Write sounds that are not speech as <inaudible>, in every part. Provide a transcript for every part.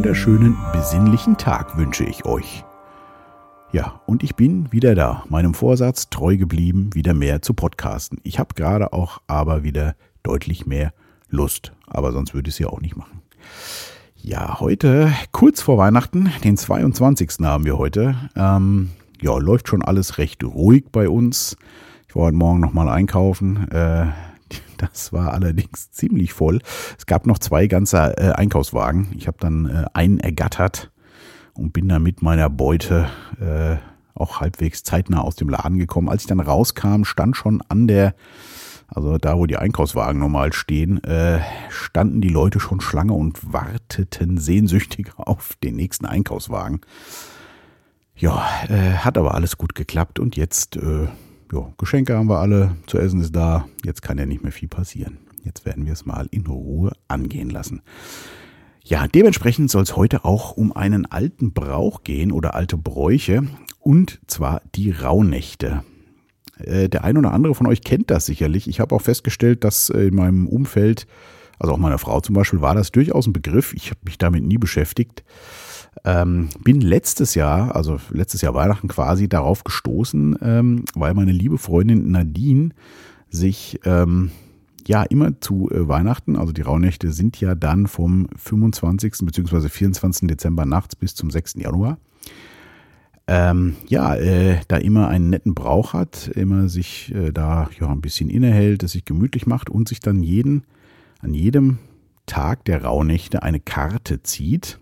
wunderschönen, besinnlichen Tag wünsche ich euch. Ja, und ich bin wieder da, meinem Vorsatz treu geblieben, wieder mehr zu podcasten. Ich habe gerade auch aber wieder deutlich mehr Lust, aber sonst würde ich es ja auch nicht machen. Ja, heute, kurz vor Weihnachten, den 22. haben wir heute. Ähm, ja, läuft schon alles recht ruhig bei uns. Ich war heute Morgen nochmal einkaufen. Äh, das war allerdings ziemlich voll. Es gab noch zwei ganze äh, Einkaufswagen. Ich habe dann äh, einen ergattert und bin dann mit meiner Beute äh, auch halbwegs zeitnah aus dem Laden gekommen. Als ich dann rauskam, stand schon an der, also da, wo die Einkaufswagen normal stehen, äh, standen die Leute schon Schlange und warteten sehnsüchtig <laughs> auf den nächsten Einkaufswagen. Ja, äh, hat aber alles gut geklappt und jetzt äh, ja, Geschenke haben wir alle, zu essen ist da, jetzt kann ja nicht mehr viel passieren. Jetzt werden wir es mal in Ruhe angehen lassen. Ja, dementsprechend soll es heute auch um einen alten Brauch gehen oder alte Bräuche und zwar die Rauhnächte. Äh, der ein oder andere von euch kennt das sicherlich. Ich habe auch festgestellt, dass in meinem Umfeld, also auch meiner Frau zum Beispiel, war das durchaus ein Begriff. Ich habe mich damit nie beschäftigt. Ähm, bin letztes Jahr, also letztes Jahr Weihnachten quasi darauf gestoßen, ähm, weil meine liebe Freundin Nadine sich ähm, ja immer zu äh, Weihnachten, also die Rauhnächte sind ja dann vom 25. bzw. 24. Dezember nachts bis zum 6. Januar. Ähm, ja, äh, da immer einen netten Brauch hat, immer sich äh, da ja ein bisschen innehält, es sich gemütlich macht und sich dann jeden, an jedem Tag der Rauhnächte eine Karte zieht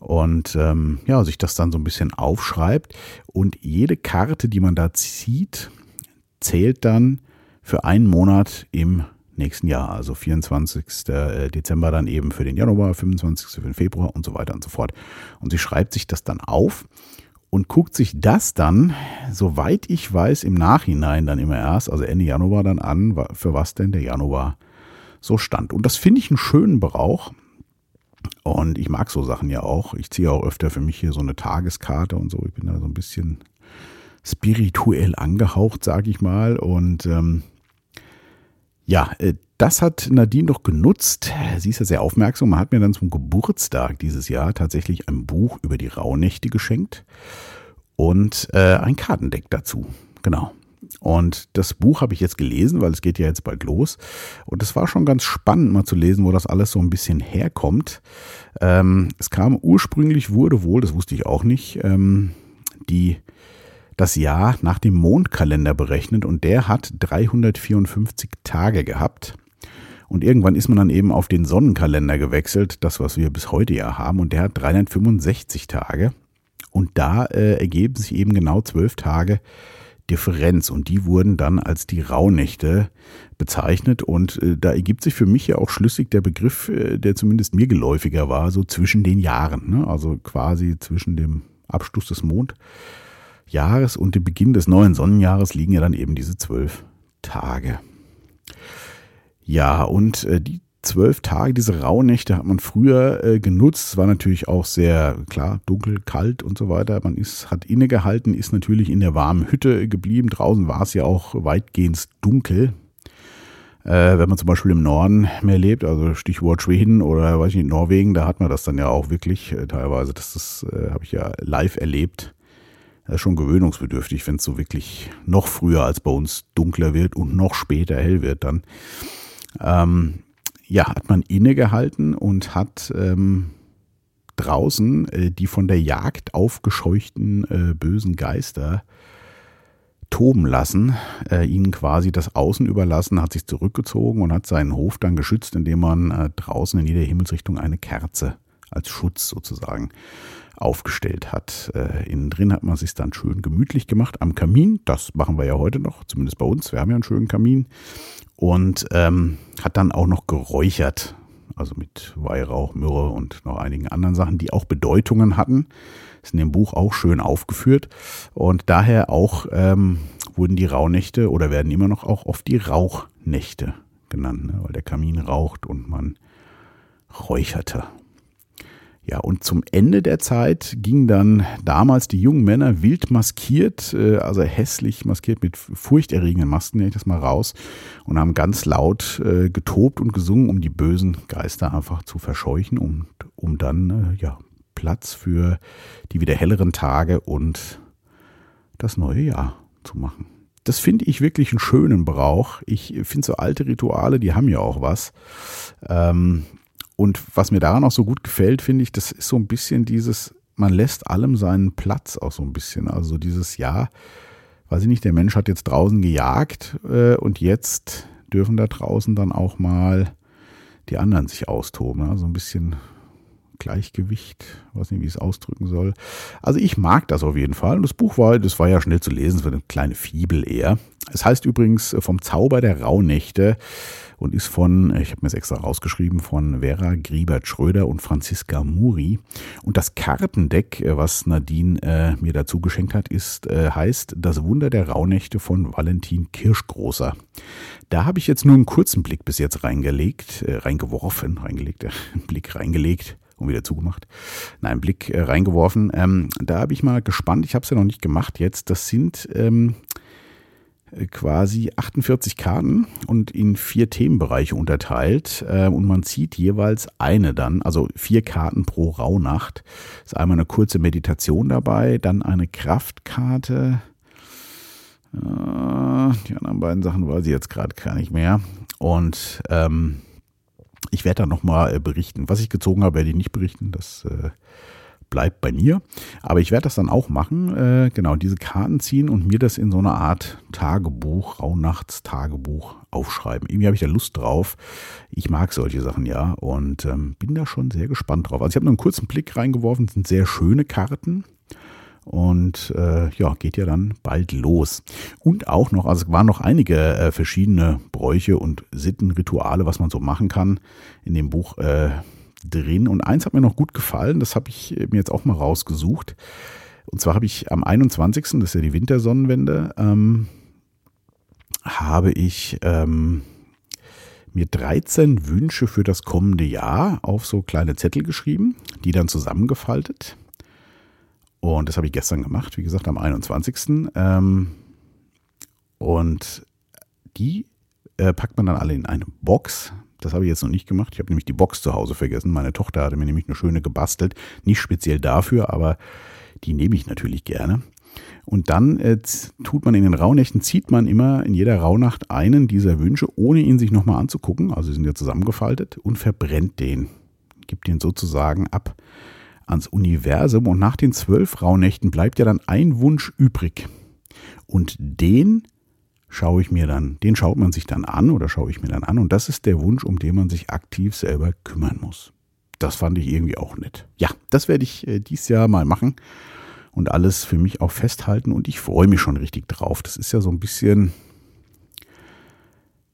und ähm, ja, sich das dann so ein bisschen aufschreibt. Und jede Karte, die man da zieht, zählt dann für einen Monat im nächsten Jahr. Also 24. Äh, Dezember dann eben für den Januar, 25. für den Februar und so weiter und so fort. Und sie schreibt sich das dann auf und guckt sich das dann, soweit ich weiß, im Nachhinein dann immer erst, also Ende Januar dann an, für was denn der Januar so stand. Und das finde ich einen schönen Brauch, und ich mag so Sachen ja auch. Ich ziehe auch öfter für mich hier so eine Tageskarte und so. Ich bin da so ein bisschen spirituell angehaucht, sage ich mal. Und ähm, ja, äh, das hat Nadine doch genutzt. Sie ist ja sehr aufmerksam. Man hat mir dann zum Geburtstag dieses Jahr tatsächlich ein Buch über die Rauhnächte geschenkt und äh, ein Kartendeck dazu. Genau. Und das Buch habe ich jetzt gelesen, weil es geht ja jetzt bald los. Und es war schon ganz spannend mal zu lesen, wo das alles so ein bisschen herkommt. Ähm, es kam ursprünglich, wurde wohl, das wusste ich auch nicht, ähm, die, das Jahr nach dem Mondkalender berechnet und der hat 354 Tage gehabt. Und irgendwann ist man dann eben auf den Sonnenkalender gewechselt, das, was wir bis heute ja haben, und der hat 365 Tage. Und da äh, ergeben sich eben genau zwölf Tage Differenz und die wurden dann als die Rauhnächte bezeichnet und äh, da ergibt sich für mich ja auch schlüssig der Begriff, äh, der zumindest mir geläufiger war, so zwischen den Jahren, ne? also quasi zwischen dem Abschluss des Mondjahres und dem Beginn des neuen Sonnenjahres liegen ja dann eben diese zwölf Tage. Ja, und äh, die zwölf Tage, diese Rauhnächte hat man früher äh, genutzt. Es war natürlich auch sehr klar, dunkel, kalt und so weiter. Man ist, hat innegehalten, ist natürlich in der warmen Hütte geblieben. Draußen war es ja auch weitgehend dunkel. Äh, wenn man zum Beispiel im Norden mehr lebt, also Stichwort Schweden oder weiß ich nicht, Norwegen, da hat man das dann ja auch wirklich äh, teilweise. Das, das äh, habe ich ja live erlebt. Das ist schon gewöhnungsbedürftig, wenn es so wirklich noch früher als bei uns dunkler wird und noch später hell wird dann. Ähm, ja, hat man innegehalten und hat ähm, draußen äh, die von der Jagd aufgescheuchten äh, bösen Geister toben lassen, äh, ihnen quasi das Außen überlassen, hat sich zurückgezogen und hat seinen Hof dann geschützt, indem man äh, draußen in jeder Himmelsrichtung eine Kerze als Schutz sozusagen aufgestellt hat. Äh, innen drin hat man sich dann schön gemütlich gemacht am Kamin. Das machen wir ja heute noch, zumindest bei uns. Wir haben ja einen schönen Kamin und ähm, hat dann auch noch geräuchert, also mit Weihrauch, Myrrhe und noch einigen anderen Sachen, die auch Bedeutungen hatten. Ist in dem Buch auch schön aufgeführt und daher auch ähm, wurden die Rauhnächte oder werden immer noch auch oft die Rauchnächte genannt, ne? weil der Kamin raucht und man räucherte. Ja, und zum Ende der Zeit gingen dann damals die jungen Männer wild maskiert, äh, also hässlich maskiert mit furchterregenden Masken, nenne ich das mal raus, und haben ganz laut äh, getobt und gesungen, um die bösen Geister einfach zu verscheuchen und um dann äh, ja, Platz für die wieder helleren Tage und das neue Jahr zu machen. Das finde ich wirklich einen schönen Brauch. Ich finde so alte Rituale, die haben ja auch was. Ähm, und was mir daran auch so gut gefällt, finde ich, das ist so ein bisschen dieses, man lässt allem seinen Platz auch so ein bisschen. Also dieses Jahr, weiß ich nicht, der Mensch hat jetzt draußen gejagt äh, und jetzt dürfen da draußen dann auch mal die anderen sich austoben. Also ein bisschen Gleichgewicht, weiß nicht, wie ich es ausdrücken soll. Also ich mag das auf jeden Fall. Und das Buch war, das war ja schnell zu lesen, es war eine kleine Fibel eher. Es heißt übrigens vom Zauber der Rauhnächte und ist von, ich habe mir es extra rausgeschrieben, von Vera Griebert-Schröder und Franziska Muri. Und das Kartendeck, äh, was Nadine äh, mir dazu geschenkt hat, ist, äh, heißt Das Wunder der Rauhnächte von Valentin Kirschgroßer. Da habe ich jetzt nur einen kurzen Blick bis jetzt reingelegt, äh, reingeworfen, reingelegt, äh, <laughs> Blick reingelegt und wieder zugemacht. Nein, Blick äh, reingeworfen. Ähm, da habe ich mal gespannt, ich habe es ja noch nicht gemacht jetzt. Das sind ähm, äh, quasi 48 Karten und in vier Themenbereiche unterteilt äh, und man zieht jeweils eine dann, also vier Karten pro Rauhnacht. Ist einmal eine kurze Meditation dabei, dann eine Kraftkarte. Äh, die anderen beiden Sachen weiß ich jetzt gerade gar nicht mehr. Und ähm, ich werde da nochmal äh, berichten. Was ich gezogen habe, werde ich nicht berichten. Das äh, bleibt bei mir. Aber ich werde das dann auch machen, äh, genau, diese Karten ziehen und mir das in so eine Art Tagebuch, Rauhnachts-Tagebuch aufschreiben. Irgendwie habe ich da Lust drauf. Ich mag solche Sachen ja und ähm, bin da schon sehr gespannt drauf. Also ich habe nur einen kurzen Blick reingeworfen, das sind sehr schöne Karten. Und äh, ja, geht ja dann bald los. Und auch noch, also es waren noch einige äh, verschiedene Bräuche und Sitten, Rituale, was man so machen kann in dem Buch. Äh, drin. Und eins hat mir noch gut gefallen, das habe ich mir jetzt auch mal rausgesucht. Und zwar habe ich am 21., das ist ja die Wintersonnenwende, ähm, habe ich ähm, mir 13 Wünsche für das kommende Jahr auf so kleine Zettel geschrieben, die dann zusammengefaltet. Und das habe ich gestern gemacht, wie gesagt, am 21. Ähm, und die äh, packt man dann alle in eine Box. Das habe ich jetzt noch nicht gemacht. Ich habe nämlich die Box zu Hause vergessen. Meine Tochter hatte mir nämlich eine schöne gebastelt. Nicht speziell dafür, aber die nehme ich natürlich gerne. Und dann äh, tut man in den Rauhnächten, zieht man immer in jeder Rauhnacht einen dieser Wünsche, ohne ihn sich nochmal anzugucken. Also sie sind ja zusammengefaltet und verbrennt den. Gibt den sozusagen ab ans Universum. Und nach den zwölf Rauhnächten bleibt ja dann ein Wunsch übrig. Und den schaue ich mir dann, den schaut man sich dann an oder schaue ich mir dann an und das ist der Wunsch, um den man sich aktiv selber kümmern muss. Das fand ich irgendwie auch nett. Ja, das werde ich äh, dieses Jahr mal machen und alles für mich auch festhalten und ich freue mich schon richtig drauf. Das ist ja so ein bisschen,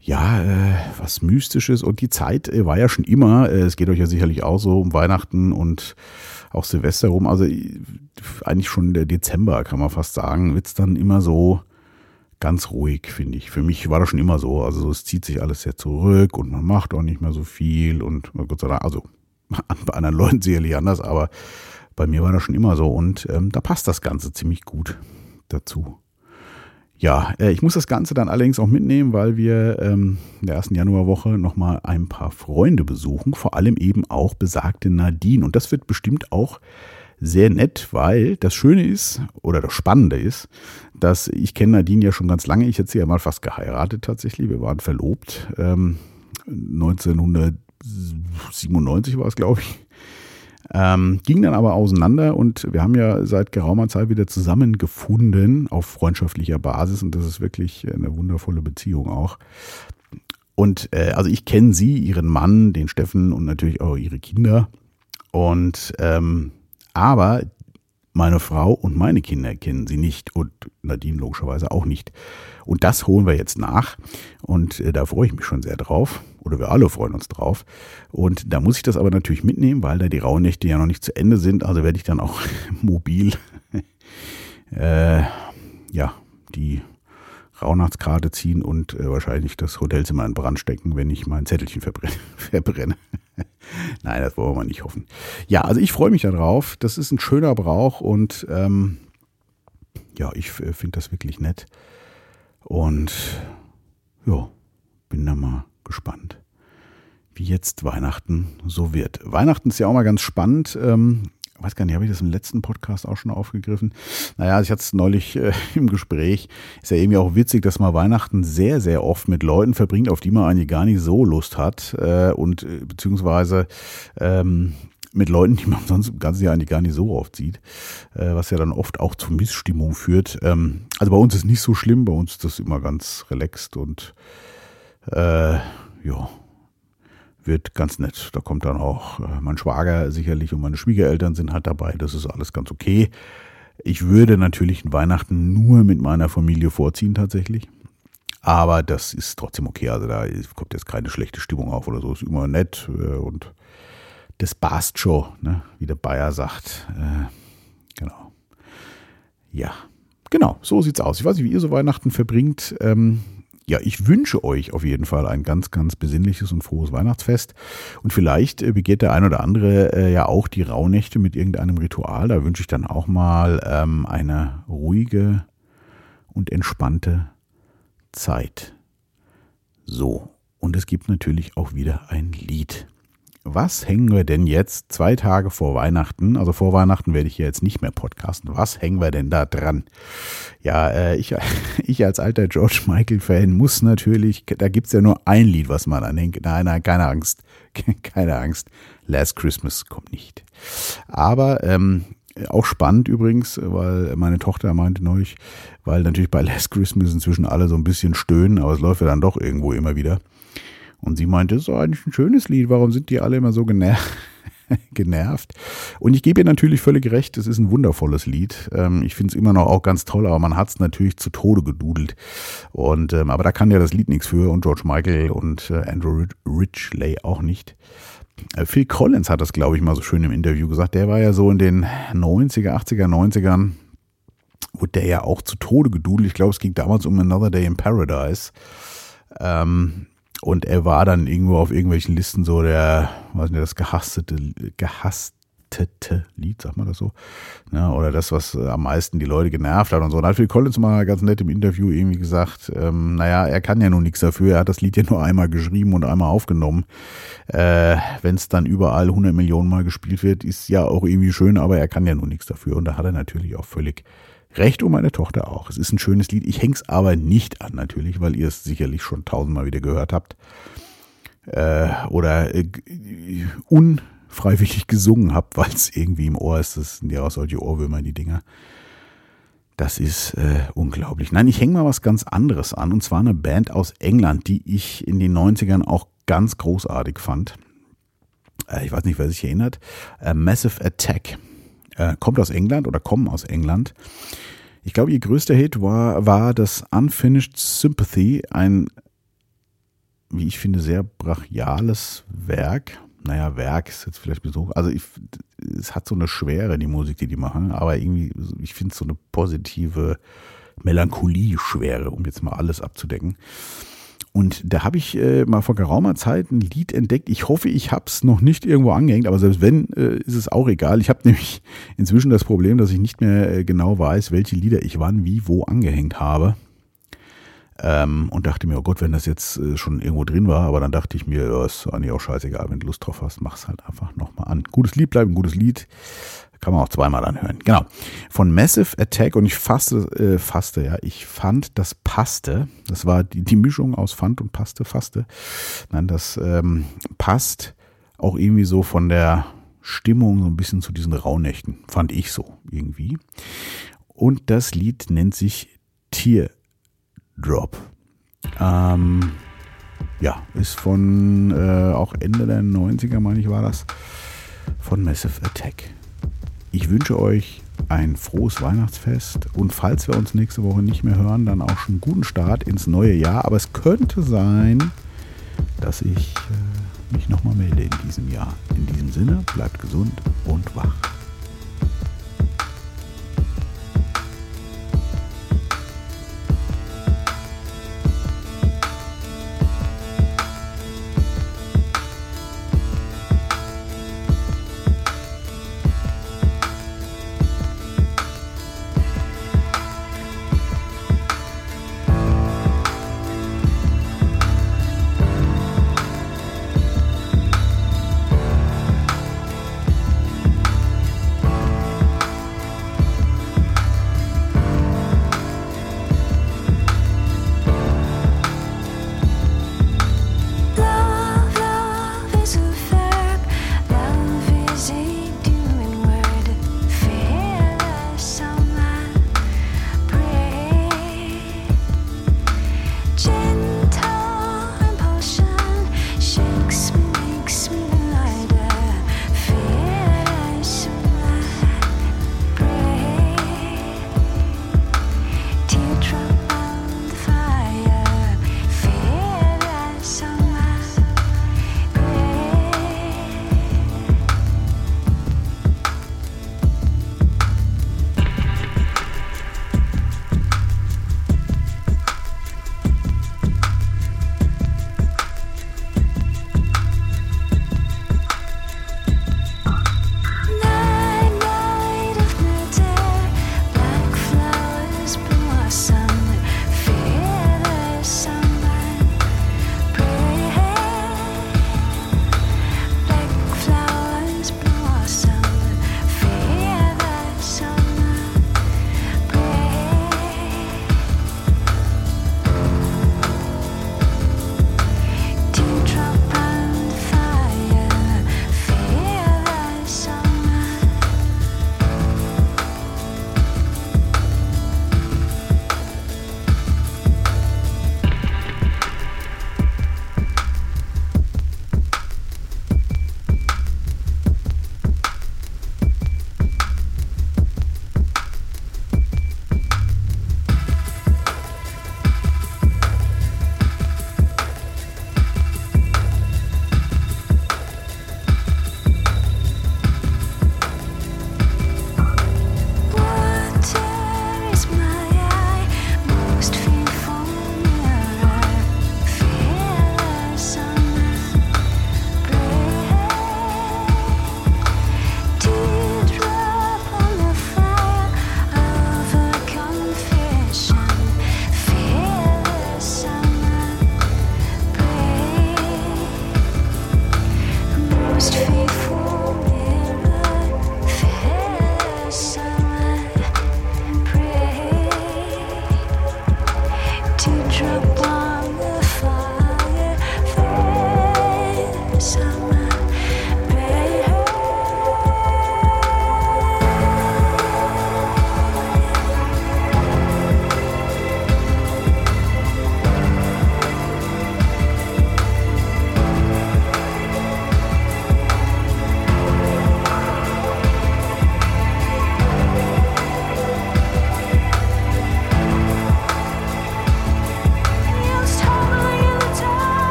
ja, äh, was Mystisches und die Zeit äh, war ja schon immer, äh, es geht euch ja sicherlich auch so um Weihnachten und auch Silvester rum, also äh, eigentlich schon der Dezember kann man fast sagen, wird's dann immer so, ganz ruhig, finde ich. Für mich war das schon immer so. Also es zieht sich alles sehr zurück und man macht auch nicht mehr so viel und Gott sei Dank, also <laughs> bei anderen Leuten sicherlich anders, aber bei mir war das schon immer so und ähm, da passt das Ganze ziemlich gut dazu. Ja, äh, ich muss das Ganze dann allerdings auch mitnehmen, weil wir ähm, in der ersten Januarwoche nochmal ein paar Freunde besuchen, vor allem eben auch besagte Nadine. Und das wird bestimmt auch sehr nett, weil das Schöne ist oder das Spannende ist, dass ich kenne Nadine ja schon ganz lange. Ich hätte sie ja mal fast geheiratet tatsächlich. Wir waren verlobt. Ähm, 1997 war es, glaube ich. Ähm, ging dann aber auseinander und wir haben ja seit geraumer Zeit wieder zusammengefunden auf freundschaftlicher Basis und das ist wirklich eine wundervolle Beziehung auch. Und äh, also ich kenne sie, ihren Mann, den Steffen und natürlich auch ihre Kinder. Und ähm, aber meine Frau und meine Kinder kennen sie nicht und Nadine logischerweise auch nicht. Und das holen wir jetzt nach und äh, da freue ich mich schon sehr drauf. Oder wir alle freuen uns drauf. Und da muss ich das aber natürlich mitnehmen, weil da die Rauhnächte ja noch nicht zu Ende sind. Also werde ich dann auch <laughs> mobil äh, ja, die Rauhnachtskarte ziehen und äh, wahrscheinlich das Hotelzimmer in Brand stecken, wenn ich mein Zettelchen verbrenne. <laughs> verbrenne. Nein, das wollen wir nicht hoffen. Ja, also ich freue mich darauf. Das ist ein schöner Brauch und ähm, ja, ich finde das wirklich nett. Und ja, bin da mal gespannt, wie jetzt Weihnachten so wird. Weihnachten ist ja auch mal ganz spannend. Ähm, weiß gar nicht, habe ich das im letzten Podcast auch schon aufgegriffen? Naja, ich hatte es neulich äh, <laughs> im Gespräch. Ist ja irgendwie auch witzig, dass man Weihnachten sehr, sehr oft mit Leuten verbringt, auf die man eigentlich gar nicht so Lust hat. Äh, und äh, beziehungsweise ähm, mit Leuten, die man <laughs> sonst im ganzen Jahr eigentlich gar nicht so oft sieht, äh, was ja dann oft auch zu Missstimmung führt. Ähm, also bei uns ist nicht so schlimm, bei uns ist das immer ganz relaxed und äh, ja, wird ganz nett. Da kommt dann auch äh, mein Schwager sicherlich und meine Schwiegereltern sind halt dabei. Das ist alles ganz okay. Ich würde natürlich Weihnachten nur mit meiner Familie vorziehen tatsächlich. Aber das ist trotzdem okay. Also da kommt jetzt keine schlechte Stimmung auf oder so. Ist immer nett äh, und das passt schon, ne? wie der Bayer sagt. Äh, genau. Ja, genau, so sieht's aus. Ich weiß nicht, wie ihr so Weihnachten verbringt. Ähm, ja, ich wünsche euch auf jeden Fall ein ganz, ganz besinnliches und frohes Weihnachtsfest. Und vielleicht äh, begeht der ein oder andere äh, ja auch die Rauhnächte mit irgendeinem Ritual. Da wünsche ich dann auch mal ähm, eine ruhige und entspannte Zeit. So, und es gibt natürlich auch wieder ein Lied was hängen wir denn jetzt zwei Tage vor Weihnachten? Also vor Weihnachten werde ich hier jetzt nicht mehr podcasten. Was hängen wir denn da dran? Ja, äh, ich, <laughs> ich als alter George Michael-Fan muss natürlich, da gibt's ja nur ein Lied, was man anhängt. Nein, nein, keine Angst. <laughs> Keine Angst. Last Christmas kommt nicht. Aber ähm, auch spannend übrigens, weil meine Tochter meinte neulich, weil natürlich bei Last Christmas inzwischen alle so ein bisschen stöhnen, aber es läuft ja dann doch irgendwo immer wieder. Und sie meinte, das ist eigentlich ein schönes Lied, warum sind die alle immer so genervt? <laughs> genervt. Und ich gebe ihr natürlich völlig recht, es ist ein wundervolles Lied. Ähm, ich finde es immer noch auch ganz toll, aber man hat es natürlich zu Tode gedudelt. Und ähm, aber da kann ja das Lied nichts für und George Michael und äh, Andrew Ridgely auch nicht. Äh, Phil Collins hat das, glaube ich, mal so schön im Interview gesagt. Der war ja so in den 90er, 80er, 90ern, wurde der ja auch zu Tode gedudelt. Ich glaube, es ging damals um Another Day in Paradise. Ähm, und er war dann irgendwo auf irgendwelchen Listen so der, weiß nicht, das gehasste, gehasstete Lied, sagt man das so? Ja, oder das, was am meisten die Leute genervt hat und so. Und hat Phil Collins mal ganz nett im Interview irgendwie gesagt, ähm, naja, er kann ja nun nichts dafür. Er hat das Lied ja nur einmal geschrieben und einmal aufgenommen. Äh, Wenn es dann überall 100 Millionen Mal gespielt wird, ist ja auch irgendwie schön, aber er kann ja nun nichts dafür. Und da hat er natürlich auch völlig Recht um meine Tochter auch. Es ist ein schönes Lied. Ich häng's aber nicht an, natürlich, weil ihr es sicherlich schon tausendmal wieder gehört habt. Äh, oder äh, unfreiwillig gesungen habt, weil es irgendwie im Ohr ist. Das sind ja auch solche Ohrwürmer, die Dinger. Das ist äh, unglaublich. Nein, ich hänge mal was ganz anderes an. Und zwar eine Band aus England, die ich in den 90ern auch ganz großartig fand. Äh, ich weiß nicht, wer sich erinnert. Äh, Massive Attack äh, kommt aus England oder kommen aus England. Ich glaube, ihr größter Hit war, war das Unfinished Sympathy, ein, wie ich finde, sehr brachiales Werk. Naja, Werk ist jetzt vielleicht so. Also ich, es hat so eine Schwere, die Musik, die die machen, aber irgendwie, ich finde es so eine positive Melancholie-Schwere, um jetzt mal alles abzudecken. Und da habe ich äh, mal vor geraumer Zeit ein Lied entdeckt. Ich hoffe, ich habe es noch nicht irgendwo angehängt, aber selbst wenn, äh, ist es auch egal. Ich habe <laughs> nämlich inzwischen das Problem, dass ich nicht mehr äh, genau weiß, welche Lieder ich wann, wie, wo angehängt habe. Ähm, und dachte mir, oh Gott, wenn das jetzt äh, schon irgendwo drin war, aber dann dachte ich mir, ja, ist eigentlich auch scheißegal, wenn du Lust drauf hast, mach's halt einfach nochmal an. Gutes Lied bleibt ein gutes Lied. Kann man auch zweimal anhören. Genau. Von Massive Attack und ich fasste, äh, fasste, ja, ich fand, das passte. Das war die, die Mischung aus Fand und passte, fasste. Nein, das ähm, passt auch irgendwie so von der Stimmung so ein bisschen zu diesen Rauhnächten. Fand ich so irgendwie. Und das Lied nennt sich Teardrop. Ähm, ja, ist von äh, auch Ende der 90er, meine ich, war das. Von Massive Attack. Ich wünsche euch ein frohes Weihnachtsfest und falls wir uns nächste Woche nicht mehr hören, dann auch schon einen guten Start ins neue Jahr. Aber es könnte sein, dass ich äh, mich nochmal melde in diesem Jahr. In diesem Sinne, bleibt gesund und wach.